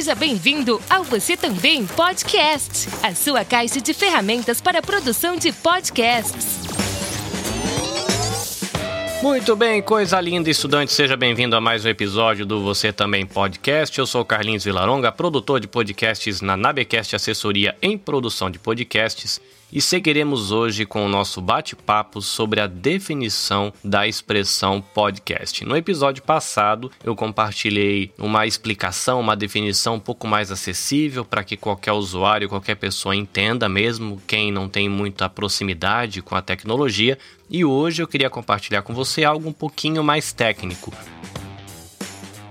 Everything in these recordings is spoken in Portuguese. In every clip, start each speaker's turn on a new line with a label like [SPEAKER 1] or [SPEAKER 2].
[SPEAKER 1] Seja bem-vindo ao Você Também Podcast, a sua caixa de ferramentas para a produção de podcasts.
[SPEAKER 2] Muito bem, coisa linda, estudante. Seja bem-vindo a mais um episódio do Você Também Podcast. Eu sou Carlinhos Vilaronga, produtor de podcasts na Nabecast Assessoria em Produção de Podcasts e seguiremos hoje com o nosso bate-papo sobre a definição da expressão podcast. No episódio passado, eu compartilhei uma explicação, uma definição um pouco mais acessível para que qualquer usuário, qualquer pessoa entenda, mesmo quem não tem muita proximidade com a tecnologia. E hoje eu queria compartilhar com você algo um pouquinho mais técnico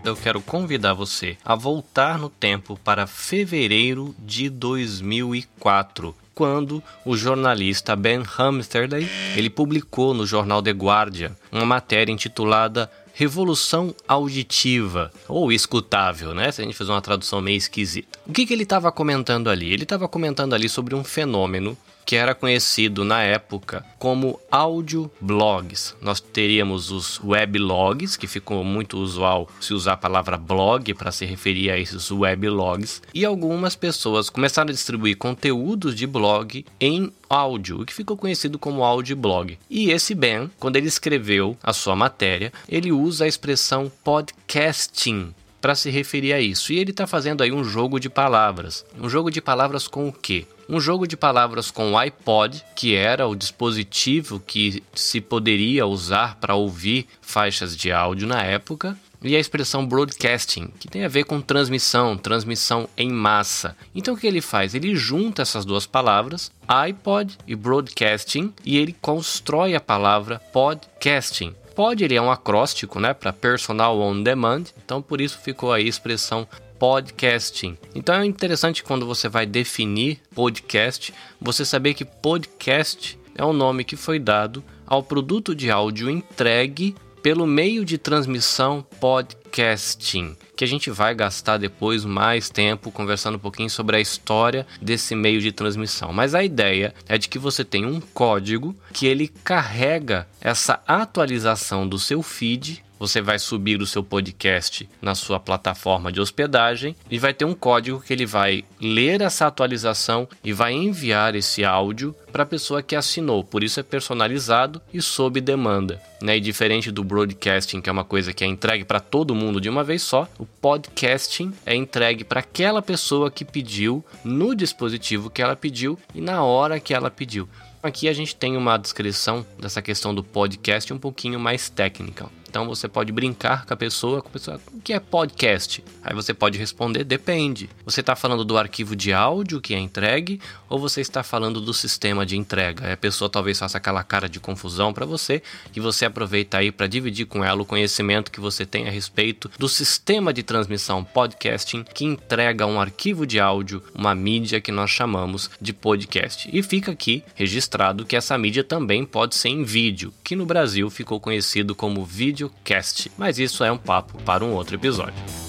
[SPEAKER 2] eu quero convidar você a voltar no tempo para fevereiro de 2004 quando o jornalista Ben Hamsterday ele publicou no jornal The Guardian uma matéria intitulada Revolução auditiva ou escutável, né? Se a gente fizer uma tradução meio esquisita. O que, que ele estava comentando ali? Ele estava comentando ali sobre um fenômeno que era conhecido na época como audioblogs. Nós teríamos os weblogs, que ficou muito usual se usar a palavra blog para se referir a esses weblogs, e algumas pessoas começaram a distribuir conteúdos de blog em áudio, o que ficou conhecido como audioblog. E esse Ben, quando ele escreveu a sua matéria, ele usa a expressão podcasting para se referir a isso. E ele está fazendo aí um jogo de palavras. Um jogo de palavras com o quê? um jogo de palavras com o iPod, que era o dispositivo que se poderia usar para ouvir faixas de áudio na época, e a expressão broadcasting, que tem a ver com transmissão, transmissão em massa. Então o que ele faz? Ele junta essas duas palavras, iPod e broadcasting, e ele constrói a palavra podcasting. Pod ele é um acróstico, né, para personal on demand, então por isso ficou aí a expressão podcasting. Então é interessante quando você vai definir podcast, você saber que podcast é o nome que foi dado ao produto de áudio entregue pelo meio de transmissão podcasting, que a gente vai gastar depois mais tempo conversando um pouquinho sobre a história desse meio de transmissão. Mas a ideia é de que você tem um código que ele carrega essa atualização do seu feed você vai subir o seu podcast na sua plataforma de hospedagem e vai ter um código que ele vai ler essa atualização e vai enviar esse áudio para a pessoa que assinou. Por isso é personalizado e sob demanda. Né? E diferente do broadcasting, que é uma coisa que é entregue para todo mundo de uma vez só, o podcasting é entregue para aquela pessoa que pediu no dispositivo que ela pediu e na hora que ela pediu. Aqui a gente tem uma descrição dessa questão do podcast um pouquinho mais técnica. Então você pode brincar com a pessoa, com a pessoa, o que é podcast? Aí você pode responder, depende. Você está falando do arquivo de áudio que é entregue ou você está falando do sistema de entrega? Aí a pessoa talvez faça aquela cara de confusão para você e você aproveita aí para dividir com ela o conhecimento que você tem a respeito do sistema de transmissão podcasting que entrega um arquivo de áudio, uma mídia que nós chamamos de podcast. E fica aqui registrado que essa mídia também pode ser em vídeo, que no Brasil ficou conhecido como Videocast, mas isso é um papo para um outro episódio.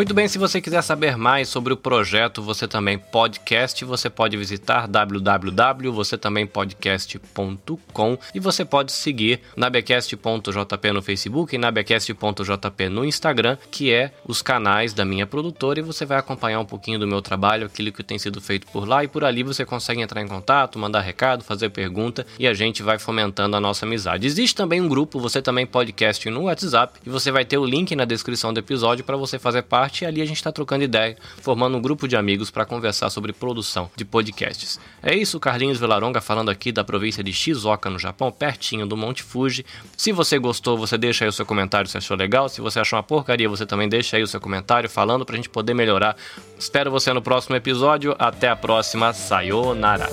[SPEAKER 2] Muito bem, se você quiser saber mais sobre o projeto Você Também Podcast, você pode visitar www.vocêtambémpodcast.com e você pode seguir nabecast.jp no Facebook e nabecast.jp no Instagram, que é os canais da minha produtora e você vai acompanhar um pouquinho do meu trabalho, aquilo que tem sido feito por lá e por ali você consegue entrar em contato, mandar recado, fazer pergunta e a gente vai fomentando a nossa amizade. Existe também um grupo Você Também Podcast no WhatsApp e você vai ter o link na descrição do episódio para você fazer parte parte e ali a gente está trocando ideia, formando um grupo de amigos para conversar sobre produção de podcasts. É isso, Carlinhos Velaronga falando aqui da província de Shizuoka, no Japão, pertinho do Monte Fuji. Se você gostou, você deixa aí o seu comentário se achou legal. Se você achou uma porcaria, você também deixa aí o seu comentário falando para a gente poder melhorar. Espero você no próximo episódio. Até a próxima. Sayonara.